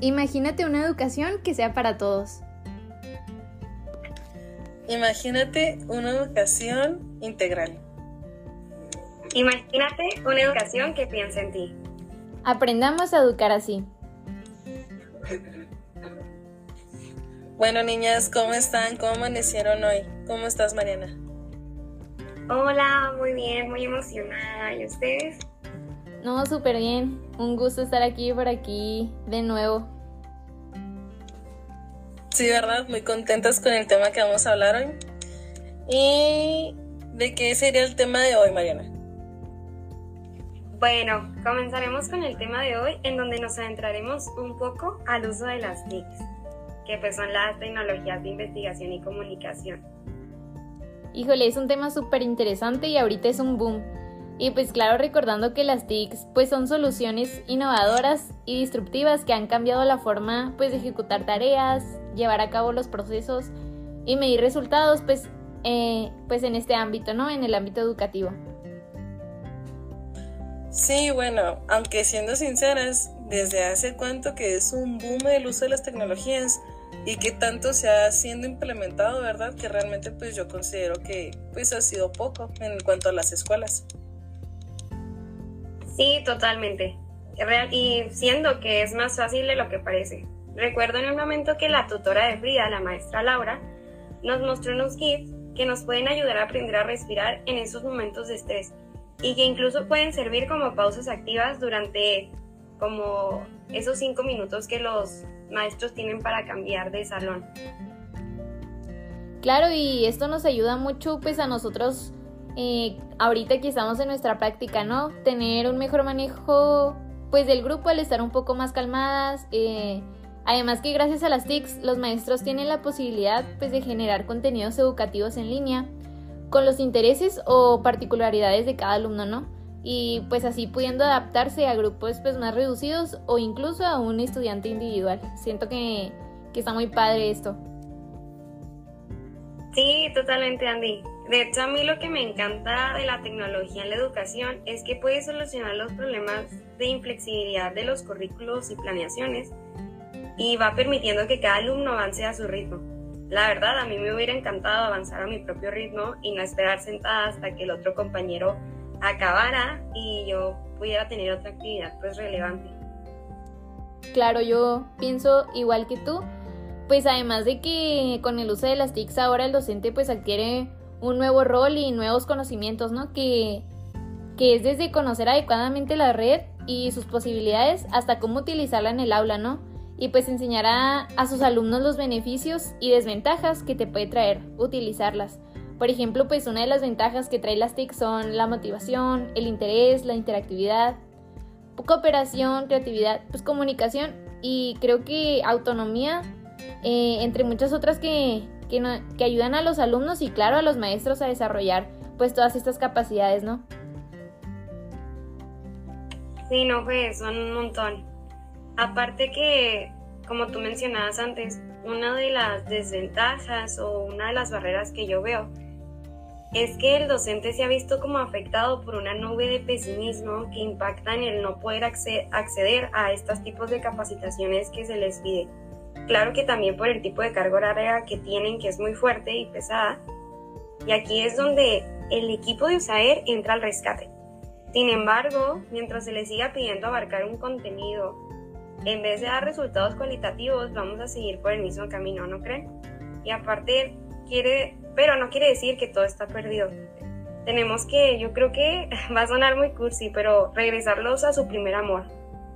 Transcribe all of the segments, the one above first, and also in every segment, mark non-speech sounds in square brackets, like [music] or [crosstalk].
Imagínate una educación que sea para todos. Imagínate una educación integral. Imagínate una educación que piense en ti. Aprendamos a educar así. Bueno, niñas, ¿cómo están? ¿Cómo amanecieron hoy? ¿Cómo estás, Mariana? Hola, muy bien, muy emocionada. ¿Y ustedes? No, súper bien. Un gusto estar aquí por aquí de nuevo. Sí, ¿verdad? Muy contentas con el tema que vamos a hablar hoy. ¿Y de qué sería el tema de hoy, Mariana? Bueno, comenzaremos con el tema de hoy en donde nos adentraremos un poco al uso de las TICs que pues son las tecnologías de investigación y comunicación. Híjole, es un tema súper interesante y ahorita es un boom. Y pues claro, recordando que las TICs pues son soluciones innovadoras y disruptivas que han cambiado la forma pues de ejecutar tareas, llevar a cabo los procesos y medir resultados pues, eh, pues en este ámbito, ¿no? En el ámbito educativo. Sí, bueno, aunque siendo sinceras, desde hace cuánto que es un boom el uso de las tecnologías, y que tanto se ha siendo implementado, ¿verdad? Que realmente pues yo considero que pues ha sido poco en cuanto a las escuelas. Sí, totalmente. Y siendo que es más fácil de lo que parece. Recuerdo en el momento que la tutora de Frida, la maestra Laura, nos mostró unos kits que nos pueden ayudar a aprender a respirar en esos momentos de estrés y que incluso pueden servir como pausas activas durante como esos cinco minutos que los maestros tienen para cambiar de salón. Claro, y esto nos ayuda mucho pues a nosotros eh, ahorita que estamos en nuestra práctica, ¿no? Tener un mejor manejo pues del grupo al estar un poco más calmadas. Eh, además que gracias a las TICs los maestros tienen la posibilidad pues de generar contenidos educativos en línea con los intereses o particularidades de cada alumno, ¿no? y pues así pudiendo adaptarse a grupos pues más reducidos o incluso a un estudiante individual. Siento que, que está muy padre esto. Sí, totalmente Andy. De hecho, a mí lo que me encanta de la tecnología en la educación es que puede solucionar los problemas de inflexibilidad de los currículos y planeaciones y va permitiendo que cada alumno avance a su ritmo. La verdad, a mí me hubiera encantado avanzar a mi propio ritmo y no esperar sentada hasta que el otro compañero acabara y yo pudiera tener otra actividad pues relevante. Claro, yo pienso igual que tú, pues además de que con el uso de las TICs ahora el docente pues adquiere un nuevo rol y nuevos conocimientos, ¿no? Que, que es desde conocer adecuadamente la red y sus posibilidades hasta cómo utilizarla en el aula, ¿no? Y pues enseñará a sus alumnos los beneficios y desventajas que te puede traer utilizarlas. Por ejemplo, pues una de las ventajas que trae las TIC son la motivación, el interés, la interactividad, cooperación, creatividad, pues comunicación y creo que autonomía, eh, entre muchas otras que, que, ayudan a los alumnos y claro a los maestros a desarrollar pues todas estas capacidades, ¿no? Sí, no, pues son un montón. Aparte que, como tú mencionabas antes, una de las desventajas o una de las barreras que yo veo es que el docente se ha visto como afectado por una nube de pesimismo que impacta en el no poder acceder a estos tipos de capacitaciones que se les pide. Claro que también por el tipo de carga horaria que tienen, que es muy fuerte y pesada. Y aquí es donde el equipo de USAER entra al rescate. Sin embargo, mientras se les siga pidiendo abarcar un contenido, en vez de dar resultados cualitativos, vamos a seguir por el mismo camino, ¿no creen? Y aparte, quiere pero no quiere decir que todo está perdido. Tenemos que, yo creo que [laughs] va a sonar muy cursi, pero regresarlos a su primer amor.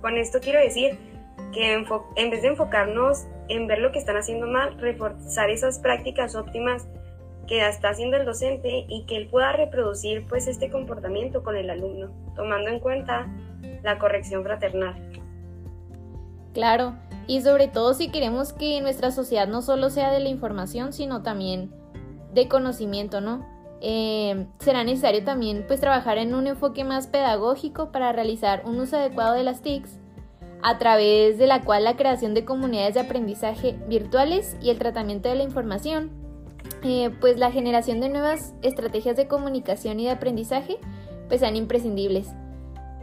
Con esto quiero decir que en vez de enfocarnos en ver lo que están haciendo mal, reforzar esas prácticas óptimas que está haciendo el docente y que él pueda reproducir pues este comportamiento con el alumno, tomando en cuenta la corrección fraternal. Claro, y sobre todo si queremos que nuestra sociedad no solo sea de la información, sino también de conocimiento, ¿no? Eh, será necesario también pues trabajar en un enfoque más pedagógico para realizar un uso adecuado de las TICs, a través de la cual la creación de comunidades de aprendizaje virtuales y el tratamiento de la información, eh, pues la generación de nuevas estrategias de comunicación y de aprendizaje pues sean imprescindibles.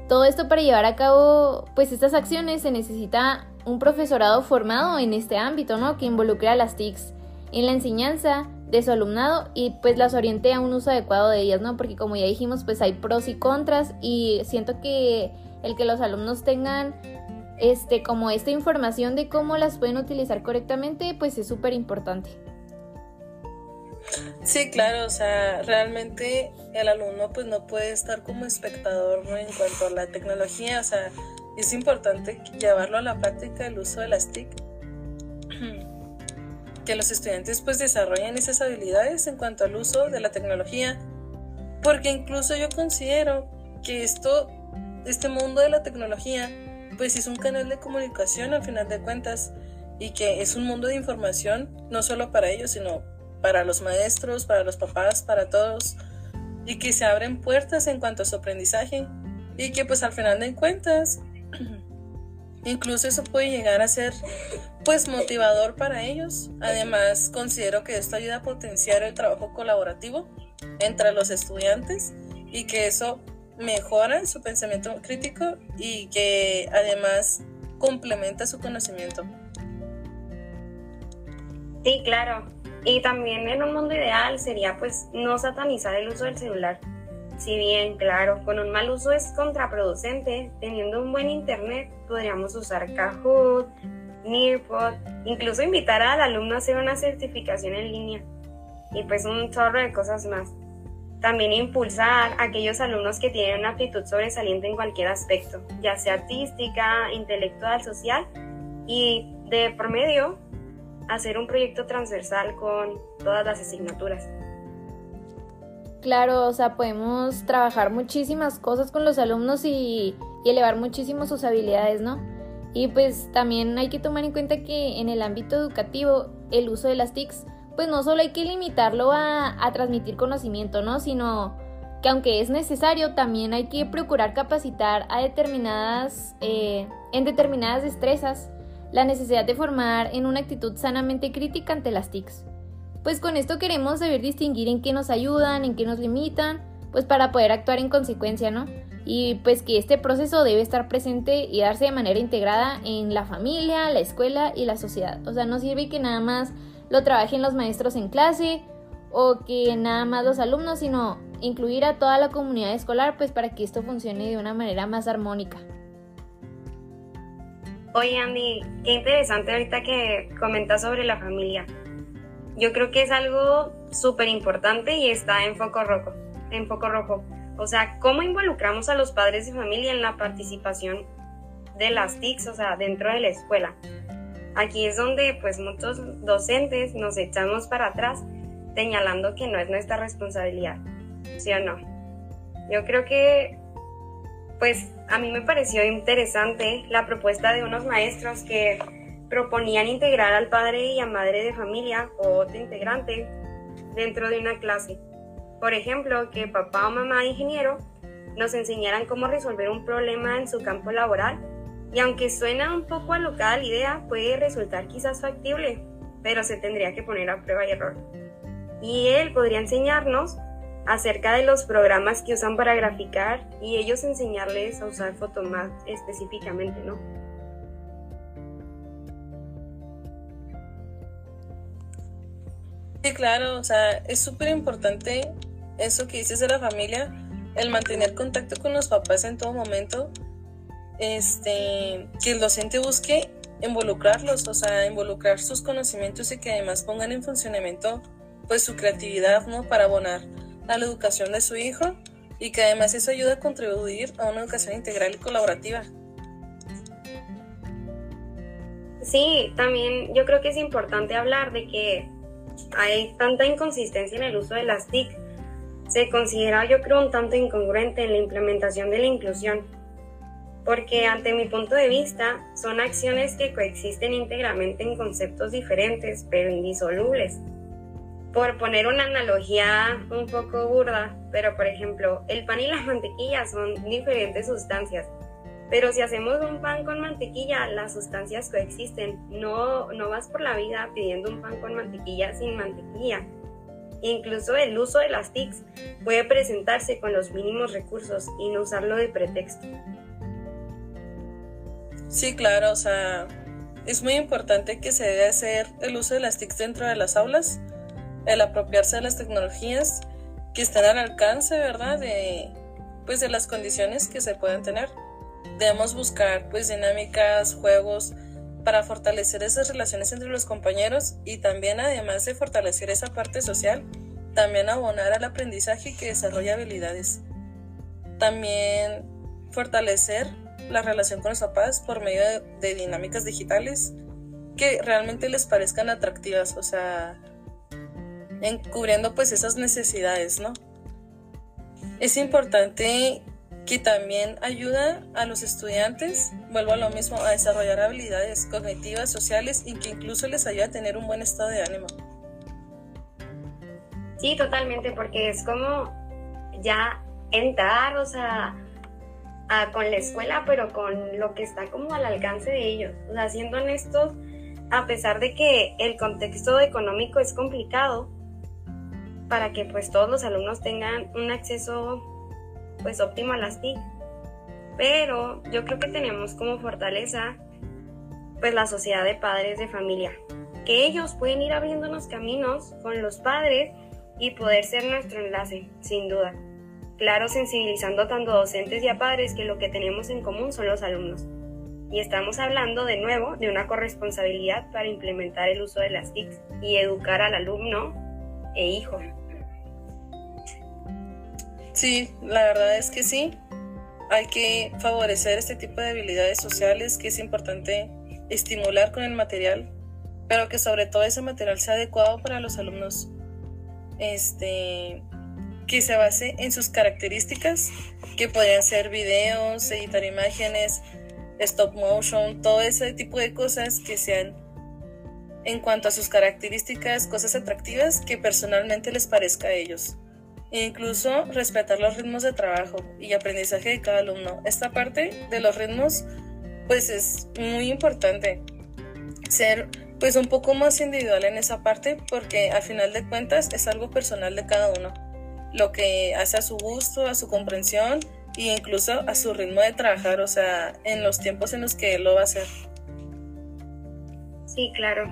Todo esto para llevar a cabo pues estas acciones se necesita un profesorado formado en este ámbito, ¿no? Que involucre a las TICs en la enseñanza de su alumnado y pues las oriente a un uso adecuado de ellas, ¿no? Porque como ya dijimos, pues hay pros y contras y siento que el que los alumnos tengan este como esta información de cómo las pueden utilizar correctamente, pues es súper importante. Sí, claro, o sea, realmente el alumno pues no puede estar como espectador en cuanto a la tecnología, o sea, es importante llevarlo a la práctica el uso de las TIC [clears throat] que los estudiantes pues desarrollen esas habilidades en cuanto al uso de la tecnología, porque incluso yo considero que esto, este mundo de la tecnología, pues es un canal de comunicación al final de cuentas y que es un mundo de información no solo para ellos, sino para los maestros, para los papás, para todos, y que se abren puertas en cuanto a su aprendizaje y que pues al final de cuentas [clears throat] Incluso eso puede llegar a ser pues motivador para ellos. Además, considero que esto ayuda a potenciar el trabajo colaborativo entre los estudiantes y que eso mejora su pensamiento crítico y que además complementa su conocimiento. Sí, claro. Y también en un mundo ideal sería pues no satanizar el uso del celular si bien, claro, con un mal uso es contraproducente, teniendo un buen internet podríamos usar Kahoot, Nearpod, incluso invitar al alumno a hacer una certificación en línea y pues un chorro de cosas más. También impulsar a aquellos alumnos que tienen una aptitud sobresaliente en cualquier aspecto, ya sea artística, intelectual, social y de promedio hacer un proyecto transversal con todas las asignaturas. Claro, o sea, podemos trabajar muchísimas cosas con los alumnos y, elevar muchísimo sus habilidades, ¿no? Y pues también hay que tomar en cuenta que en el ámbito educativo el uso de las TICs, pues no solo hay que limitarlo a, transmitir conocimiento, ¿no? Sino que aunque es necesario, también hay que procurar capacitar a determinadas, eh, en determinadas destrezas la necesidad de formar en una actitud sanamente crítica ante las TICs. Pues con esto queremos saber distinguir en qué nos ayudan, en qué nos limitan, pues para poder actuar en consecuencia, ¿no? Y pues que este proceso debe estar presente y darse de manera integrada en la familia, la escuela y la sociedad. O sea, no sirve que nada más lo trabajen los maestros en clase o que nada más los alumnos, sino incluir a toda la comunidad escolar, pues para que esto funcione de una manera más armónica. Oye Andy, qué interesante ahorita que comentas sobre la familia yo creo que es algo súper importante y está en foco rojo, en foco rojo. O sea, cómo involucramos a los padres de familia en la participación de las TICs, o sea, dentro de la escuela. Aquí es donde pues muchos docentes nos echamos para atrás señalando que no es nuestra responsabilidad, ¿sí o no? Yo creo que pues a mí me pareció interesante la propuesta de unos maestros que proponían integrar al padre y a madre de familia o otro integrante dentro de una clase. Por ejemplo, que papá o mamá ingeniero nos enseñaran cómo resolver un problema en su campo laboral. Y aunque suena un poco alocada la idea, puede resultar quizás factible, pero se tendría que poner a prueba y error. Y él podría enseñarnos acerca de los programas que usan para graficar y ellos enseñarles a usar Photomat específicamente, ¿no? Sí, claro, o sea, es súper importante eso que dices de la familia, el mantener contacto con los papás en todo momento, este, que el docente busque involucrarlos, o sea, involucrar sus conocimientos y que además pongan en funcionamiento pues su creatividad, ¿no? Para abonar a la educación de su hijo y que además eso ayuda a contribuir a una educación integral y colaborativa. Sí, también yo creo que es importante hablar de que hay tanta inconsistencia en el uso de las TIC. Se considera, yo creo, un tanto incongruente en la implementación de la inclusión, porque ante mi punto de vista son acciones que coexisten íntegramente en conceptos diferentes, pero indisolubles. Por poner una analogía un poco burda, pero por ejemplo, el pan y la mantequilla son diferentes sustancias, pero si hacemos un pan con mantequilla, las sustancias coexisten. No, no vas por la vida pidiendo un pan con mantequilla sin mantequilla. Incluso el uso de las TICs puede presentarse con los mínimos recursos y no usarlo de pretexto. Sí, claro, o sea, es muy importante que se debe hacer el uso de las TIC dentro de las aulas, el apropiarse de las tecnologías que están al alcance, ¿verdad? De, pues de las condiciones que se pueden tener. Debemos buscar pues dinámicas, juegos para fortalecer esas relaciones entre los compañeros y también además de fortalecer esa parte social, también abonar al aprendizaje que desarrolla habilidades. También fortalecer la relación con los papás por medio de, dinámicas digitales que realmente les parezcan atractivas, o sea, encubriendo pues esas necesidades, ¿no? Es importante que también ayuda a los estudiantes, vuelvo a lo mismo, a desarrollar habilidades cognitivas, sociales y que incluso les ayuda a tener un buen estado de ánimo. Sí, totalmente, porque es como ya entrar, o sea, con la escuela, pero con lo que está como al alcance de ellos. O sea, siendo honestos, a pesar de que el contexto económico es complicado, para que pues todos los alumnos tengan un acceso pues óptimo a las TIC. Pero yo creo que tenemos como fortaleza pues la sociedad de padres de familia, que ellos pueden ir abriéndonos caminos con los padres y poder ser nuestro enlace, sin duda. Claro, sensibilizando tanto a docentes y a padres que lo que tenemos en común son los alumnos. Y estamos hablando de nuevo de una corresponsabilidad para implementar el uso de las TIC y educar al alumno e hijo. Sí, la verdad es que sí. Hay que favorecer este tipo de habilidades sociales que es importante estimular con el material, pero que sobre todo ese material sea adecuado para los alumnos. Este, que se base en sus características, que podrían ser videos, editar imágenes, stop motion, todo ese tipo de cosas que sean en cuanto a sus características, cosas atractivas que personalmente les parezca a ellos e incluso respetar los ritmos de trabajo y aprendizaje de cada alumno. Esta parte de los ritmos pues es muy importante ser pues un poco más individual en esa parte porque al final de cuentas es algo personal de cada uno, lo que hace a su gusto, a su comprensión e incluso a su ritmo de trabajar, o sea, en los tiempos en los que él lo va a hacer. Sí, claro.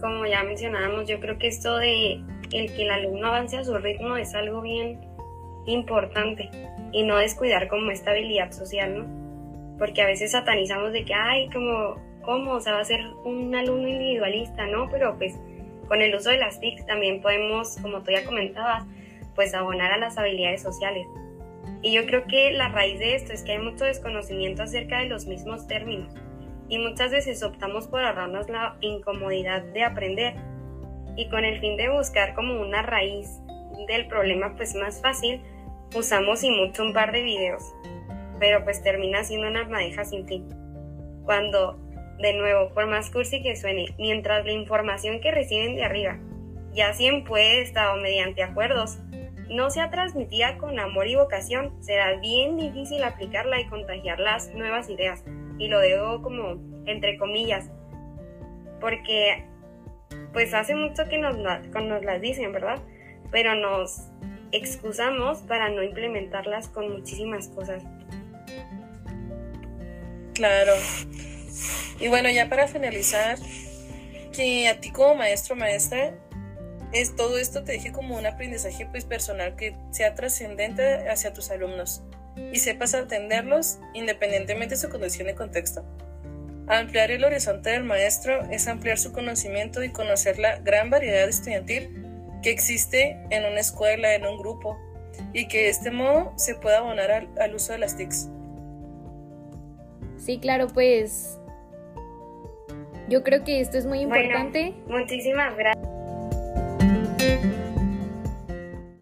Como ya mencionábamos, yo creo que esto de el que el alumno avance a su ritmo es algo bien importante y no descuidar como esta habilidad social, ¿no? Porque a veces satanizamos de que, ay, como, ¿cómo? O sea, va a ser un alumno individualista, ¿no? Pero pues con el uso de las TIC también podemos, como tú ya comentabas, pues abonar a las habilidades sociales. Y yo creo que la raíz de esto es que hay mucho desconocimiento acerca de los mismos términos y muchas veces optamos por ahorrarnos la incomodidad de aprender y con el fin de buscar como una raíz del problema pues más fácil, usamos y mucho un par de videos, pero pues termina siendo una madeja sin fin. Cuando, de nuevo, por más cursi que suene, mientras la información que reciben de arriba, ya sea en puesta o mediante acuerdos, no sea transmitida con amor y vocación, será bien difícil aplicarla y contagiar las nuevas ideas. Y lo digo como entre comillas, porque pues hace mucho que nos, nos las dicen, ¿verdad? Pero nos excusamos para no implementarlas con muchísimas cosas. Claro. Y bueno, ya para finalizar, que a ti como maestro maestra, es todo esto te deje como un aprendizaje pues personal que sea trascendente hacia tus alumnos y sepas atenderlos independientemente de su condición y contexto. Ampliar el horizonte del maestro es ampliar su conocimiento y conocer la gran variedad estudiantil que existe en una escuela, en un grupo, y que de este modo se pueda abonar al, uso de las TICs. Sí, claro, pues yo creo que esto es muy importante. muchísimas gracias.